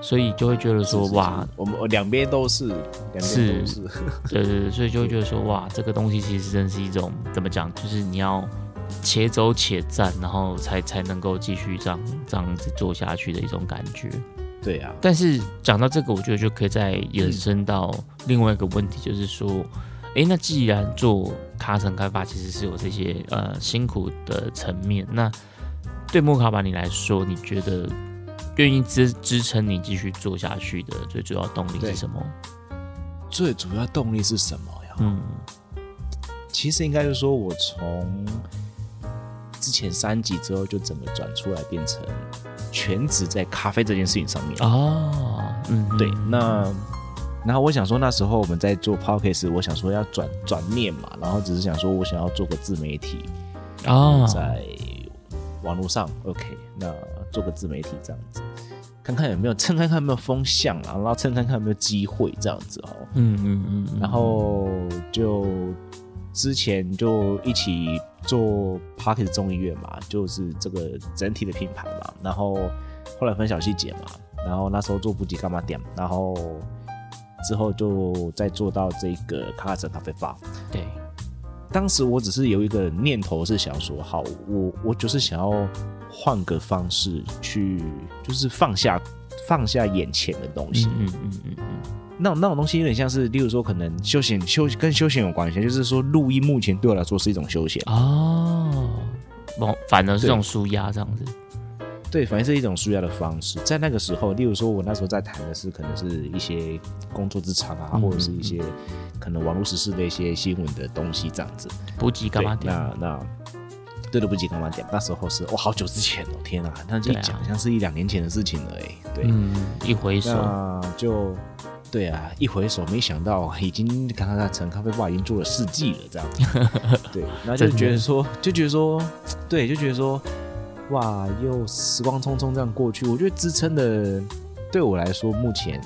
所以就会觉得说哇，我们两边都是，两边都是，对对对，所以就会觉得说哇，这个东西其实真是一种怎么讲，就是你要且走且战，然后才才能够继续这样这样子做下去的一种感觉。对啊。但是讲到这个，我觉得就可以再延伸到另外一个问题，就是说，哎，那既然做卡层开发其实是有这些呃辛苦的层面，那对莫卡巴你来说，你觉得愿意支支撑你继续做下去的最主要动力是什么？最主要动力是什么呀？嗯，其实应该就是说我从之前三级之后就整个转出来，变成全职在咖啡这件事情上面哦。嗯，对。那然后我想说，那时候我们在做 podcast，我想说要转转念嘛，然后只是想说我想要做个自媒体哦，在网络上 OK，那做个自媒体这样子。看看有没有蹭看看有没有风向啊，然后蹭看看有没有机会这样子哦。嗯嗯嗯。然后就之前就一起做 Parkes 中医院嘛，就是这个整体的品牌嘛。然后后来分小细节嘛。然后那时候做补给干嘛点，然后之后就再做到这个卡卡城咖啡吧。对。当时我只是有一个念头是想说，好，我我就是想要。换个方式去，就是放下放下眼前的东西。嗯嗯嗯嗯，那种那种东西有点像是，例如说，可能休闲休跟休闲有关系，就是说，录音目前对我来说是一种休闲哦。反反而是这种舒压这样子。对，反正是一种舒压的方式。在那个时候，例如说，我那时候在谈的是，可能是一些工作职场啊，或者是一些可能网络实事的一些新闻的东西这样子。补给干嘛？那那。对的，不及干嘛点？那时候是哇，好久之前哦，天哪！那一讲像是一两年前的事情了哎。对，嗯，一回首就，对啊，一回首，没想到已经刚刚在成咖啡吧已经做了四季了，这样。对，那就觉得说，就觉得说，对，就觉得说，哇，又时光匆匆这样过去。我觉得支撑的，对我来说，目前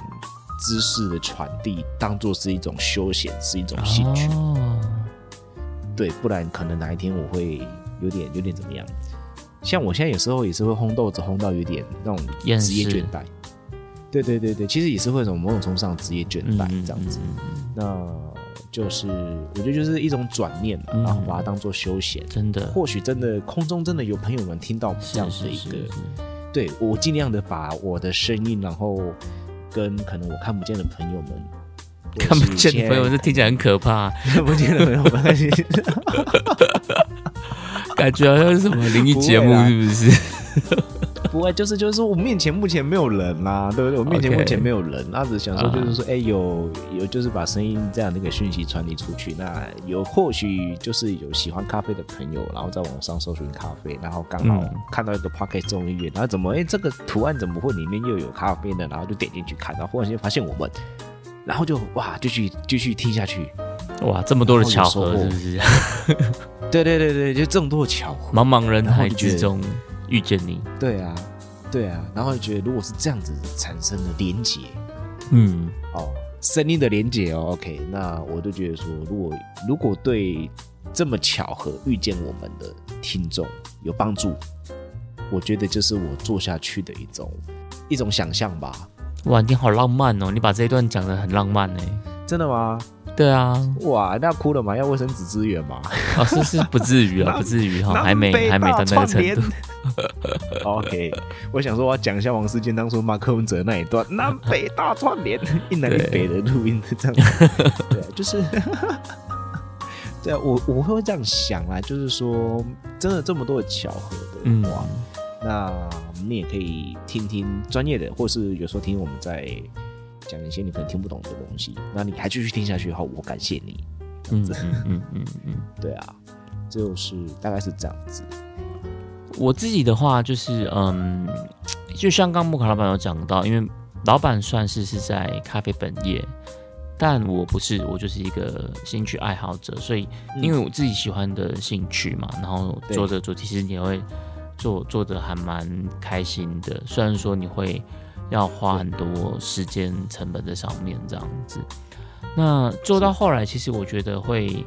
知识的传递当做是一种休闲，是一种兴趣。哦。对，不然可能哪一天我会。有点有点怎么样？像我现在有时候也是会烘豆子，烘到有点那种职业倦怠。对对对对，其实也是会从某种程度上职业倦怠这样子。那就是我觉得就是一种转念，然后把它当做休闲。真的，或许真的空中真的有朋友们听到这样的一个，对我尽量的把我的声音，然后跟可能我看不见的朋友们，看不见的朋友，这听起来很可怕。看不见的朋友们。感觉好像是什么灵异节目，是不是？不会，就是就是说我面前目前没有人啦，对不对？我面前目前没有人，那只想说就是说，哎，有有就是把声音这样的一个讯息传递出去，那有或许就是有喜欢咖啡的朋友，然后在网上搜寻咖啡，然后刚好看到一个 Pocket 综艺院，然后怎么哎这个图案怎么会里面又有咖啡呢？然后就点进去看，然后忽然间发现我们，然后就哇，继续继续听下去。哇，这么多的巧合，是不是？对对对对，就这么多巧合，茫茫人海之中遇见你。对啊，对啊，然后觉得如果是这样子产生的连结，嗯，哦，声音的连结哦，OK，那我就觉得说，如果如果对这么巧合遇见我们的听众有帮助，我觉得就是我做下去的一种一种想象吧。哇，你好浪漫哦，你把这一段讲的很浪漫呢。真的吗？对啊，哇，那哭了嘛？要卫生纸支援嘛？哦，是是不至于啊，不至于哈，还没还没到那个程度。OK，我想说我要讲一下王世坚当初骂柯文哲那一段南北大串联，一南一北的录音这样。对，就是，对啊，我我会这样想啊，就是说，真的这么多的巧合的话，那你也可以听听专业的，或是有时候听我们在。讲一些你可能听不懂的东西，那你还继续听下去的话，我感谢你。嗯嗯嗯嗯，对啊，就是大概是这样子。我自己的话就是，嗯，就像刚木卡老板有讲到，因为老板算是是在咖啡本业，但我不是，我就是一个兴趣爱好者，所以因为我自己喜欢的兴趣嘛，然后做着做，其实你会做做的还蛮开心的。虽然说你会。要花很多时间成本在上面，这样子。那做到后来，其实我觉得会，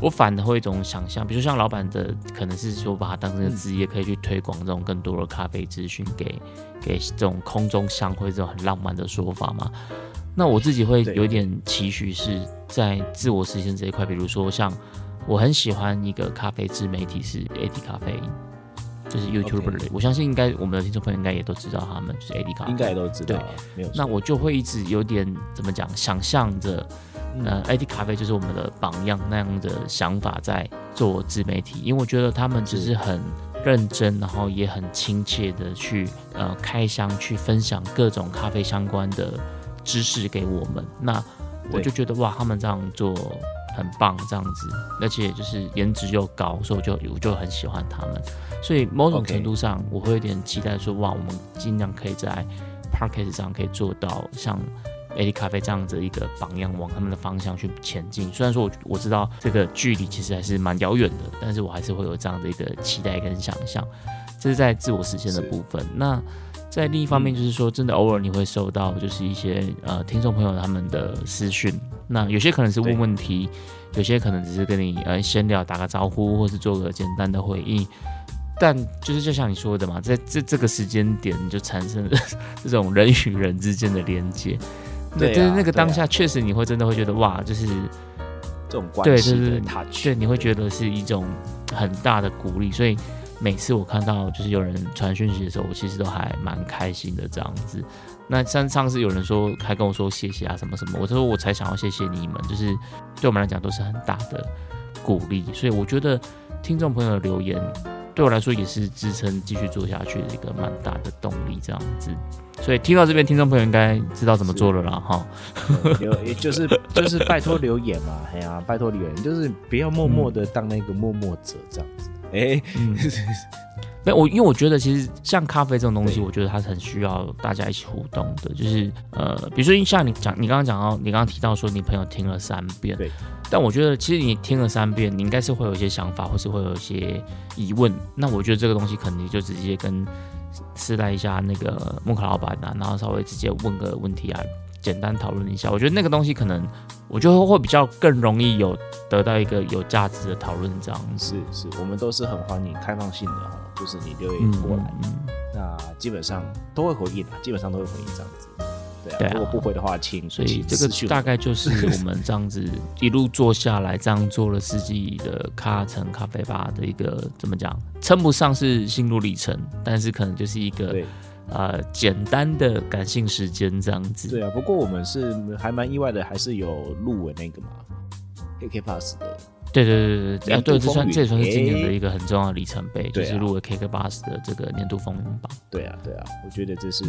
我反的会一种想象，比如像老板的，可能是说把它当成个职业，可以去推广这种更多的咖啡资讯，给给这种空中相会这种很浪漫的说法嘛。那我自己会有点期许是在自我实现这一块，比如说像我很喜欢一个咖啡自媒体是 AD 咖啡。就是 YouTuber 类，我相信应该我们的听众朋友应该也都知道他们就是 AD 咖啡，应该也都知道。对，没有。那我就会一直有点怎么讲，想象着，呃，AD 咖啡就是我们的榜样那样的想法在做自媒体，因为我觉得他们只是很认真，然后也很亲切的去呃开箱，去分享各种咖啡相关的知识给我们。那我就觉得哇，他们这样做。很棒，这样子，而且就是颜值又高，所以我就我就很喜欢他们。所以某种程度上，我会有点期待说，哇，我们尽量可以在 Parkes 上可以做到像 AD 咖啡这样子一个榜样，往他们的方向去前进。虽然说我我知道这个距离其实还是蛮遥远的，但是我还是会有这样的一个期待跟想象。这是在自我实现的部分。那在另一方面，就是说，真的偶尔你会收到就是一些呃听众朋友他们的私讯。那有些可能是问问题，有些可能只是跟你呃闲聊打个招呼，或是做个简单的回应。但就是就像你说的嘛，在这这个时间点就产生了 这种人与人之间的连接。对，就是那个当下，确实你会真的会觉得哇，就是这种关系的他对，你会觉得是一种很大的鼓励。所以每次我看到就是有人传讯息的时候，我其实都还蛮开心的这样子。那像上次有人说还跟我说谢谢啊什么什么，我说我才想要谢谢你们，就是对我们来讲都是很大的鼓励，所以我觉得听众朋友的留言对我来说也是支撑继续做下去的一个蛮大的动力，这样子。所以听到这边听众朋友应该知道怎么做了啦，哈。留也就是 就是拜托留言嘛，哎呀，拜托留言，就是不要默默的当那个默默者这样子，哎。没我，因为我觉得其实像咖啡这种东西，我觉得它是很需要大家一起互动的。就是呃，比如说像你讲，你刚刚讲到，你刚刚提到说你朋友听了三遍，对。但我觉得其实你听了三遍，你应该是会有一些想法，或是会有一些疑问。那我觉得这个东西可能就直接跟私赖一下那个木卡老板啊，然后稍微直接问个问题啊。简单讨论一下，我觉得那个东西可能，我觉得会比较更容易有得到一个有价值的讨论，这样。是是，我们都是很欢迎开放性的哈，就是你留言过来，那基本上都会回应的，基本上都会回应这样子，对啊，如果不回的话，请所以这个大概就是我们这样子一路做下来，这样做了四季的咖城咖啡吧的一个怎么讲，称不上是心路历程，但是可能就是一个。呃，简单的感性时间这样子。对啊，不过我们是还蛮意外的，还是有入围那个嘛，KK Pass 的。对对对对对，啊，对，这算这也算是今年的一个很重要的里程碑，就是入围 KK Pass 的这个年度风云榜。对啊，对啊，我觉得这是。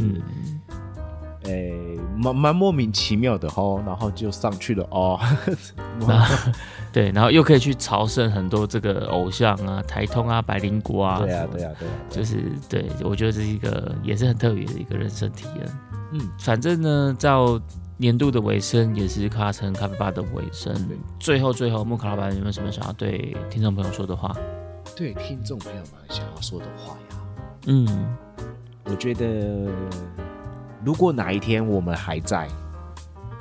诶，蛮蛮莫名其妙的哦，然后就上去了哦。对，然后又可以去朝圣很多这个偶像啊，台通啊，百灵国啊。对啊，对啊，对啊。就是对，我觉得这是一个也是很特别的一个人生体验。嗯，反正呢，到年度的尾声，也是卡城咖啡吧的尾声。最后，最后，木卡老板有没有什么想要对听众朋友说的话？对听众朋友们想要说的话呀？嗯，我觉得。如果哪一天我们还在，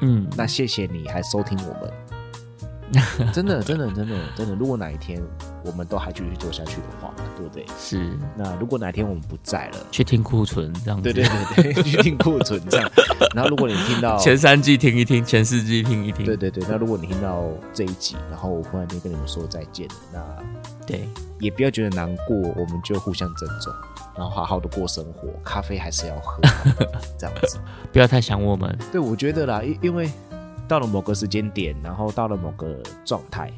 嗯，那谢谢你还收听我们。真的，真的，真的，真的。如果哪一天我们都还继续做下去的话，对不对？是。那如果哪天我们不在了，去听库存这样子。对对对对，去听库存这样。然后如果你听到前三季听一听，前四季听一听。对对对。那如果你听到这一集，然后我忽然间跟你们说再见了，那对，也不要觉得难过，我们就互相尊重。然后好好的过生活，咖啡还是要喝，这样子，不要太想我们。对，我觉得啦，因因为到了某个时间点，然后到了某个状态，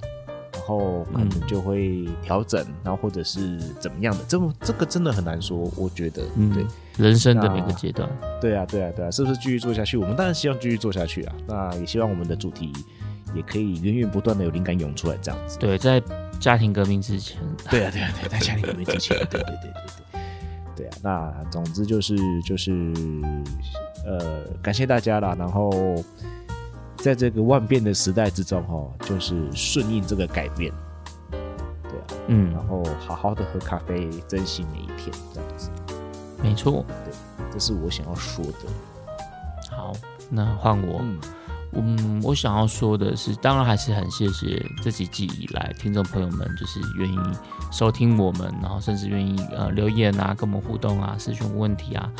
然后可能就会调整，然后或者是怎么样的，这这个真的很难说。我觉得，嗯对，人生的每个阶段，对啊，对啊，对啊，是不是继续做下去？我们当然希望继续做下去啊。那也希望我们的主题也可以源源不断的有灵感涌出来，这样子。对，在家庭革命之前，对啊，对啊，对，在家庭革命之前，对对对对对。对啊，那总之就是就是，呃，感谢大家啦。然后在这个万变的时代之中，哈，就是顺应这个改变。对啊，嗯，然后好好的喝咖啡，珍惜每一天，这样子。没错，对，这是我想要说的。好，那换我。嗯，嗯我想要说的是，当然还是很谢谢这几季以来听众朋友们，就是愿意收听我们，然后甚至愿意呃留言啊，跟我们互动啊，咨询问题啊，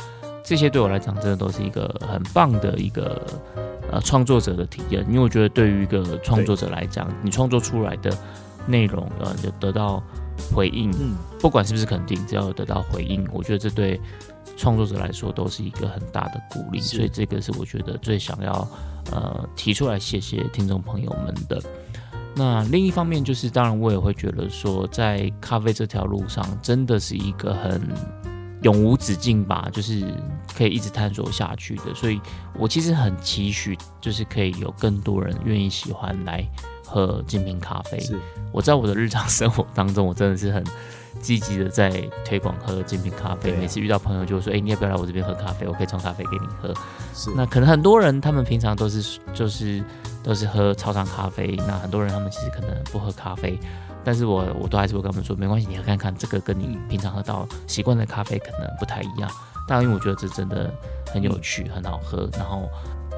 这些对我来讲真的都是一个很棒的一个呃创作者的体验。因为我觉得对于一个创作者来讲，你创作出来的内容呃，就得到回应，嗯，不管是不是肯定，只要有得到回应，我觉得这对创作者来说都是一个很大的鼓励。所以这个是我觉得最想要呃提出来谢谢听众朋友们的。那另一方面就是，当然我也会觉得说，在咖啡这条路上，真的是一个很永无止境吧，就是可以一直探索下去的。所以我其实很期许，就是可以有更多人愿意喜欢来喝精品咖啡。是，我在我的日常生活当中，我真的是很积极的在推广喝精品咖啡。每次遇到朋友就说：“哎，你要不要来我这边喝咖啡？我可以冲咖啡给你喝。”是，那可能很多人他们平常都是就是。都是喝超长咖啡，那很多人他们其实可能不喝咖啡，但是我我都还是会跟他们说，没关系，你喝看看，这个跟你平常喝到习惯的咖啡可能不太一样，但因为我觉得这真的很有趣，很好喝，然后。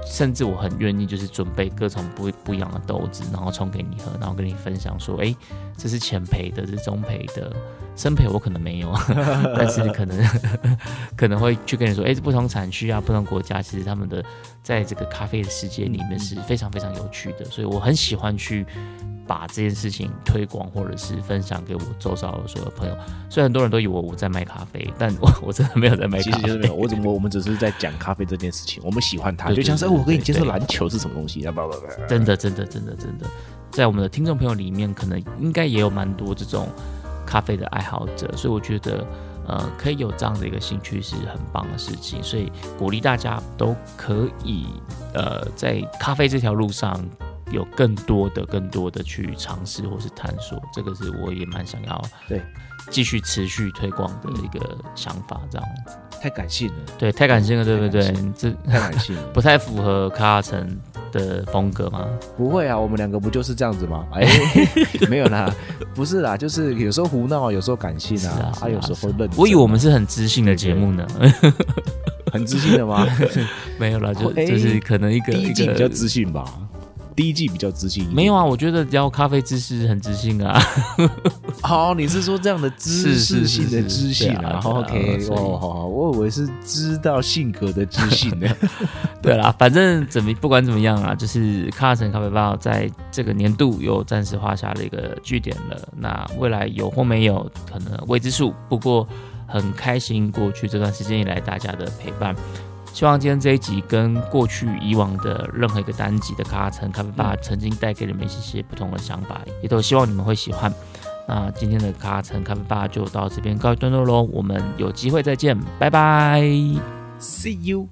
甚至我很愿意，就是准备各种不不一样的豆子，然后冲给你喝，然后跟你分享说，哎，这是浅培的，这是中培的，深培我可能没有，但是可能 可能会去跟你说，哎，不同产区啊，不同国家，其实他们的在这个咖啡的世界里面是非常非常有趣的，所以我很喜欢去。把这件事情推广或者是分享给我周遭的所有朋友，虽然很多人都以为我在卖咖啡，但我我真的没有在卖咖啡，其实没有，我怎么我们只是在讲咖啡这件事情，我们喜欢它，就像是我跟你介绍篮球是什么东西，不不不，真的真的真的真的，在我们的听众朋友里面，可能应该也有蛮多这种咖啡的爱好者，所以我觉得呃，可以有这样的一个兴趣是很棒的事情，所以鼓励大家都可以呃，在咖啡这条路上。有更多的、更多的去尝试或是探索，这个是我也蛮想要对继续持续推广的一个想法。这样子太感性了，对，太感性了，对不对？这太感性了，不太符合卡城的风格吗？不会啊，我们两个不就是这样子吗？哎，没有啦，不是啦，就是有时候胡闹，有时候感性啊，啊，有时候认。我以为我们是很知性的节目呢，很知性的吗？没有了，就就是可能一个第一季比较知性吧。第一季比较知性，没有啊？我觉得聊咖啡知识很知性啊。好，你是说这样的知识性的知性啊？OK，哦，好好，我以为是知道性格的知性呢。对啦，反正怎么不管怎么样啊，就是卡城咖啡包在这个年度又暂时画下了一个句点了。那未来有或没有，可能未知数。不过很开心，过去这段时间以来大家的陪伴。希望今天这一集跟过去以往的任何一个单集的卡城咖啡吧曾经带给你们一些不同的想法，也都希望你们会喜欢。那今天的卡城咖啡吧就到这边告一段落喽，我们有机会再见，拜拜，See you。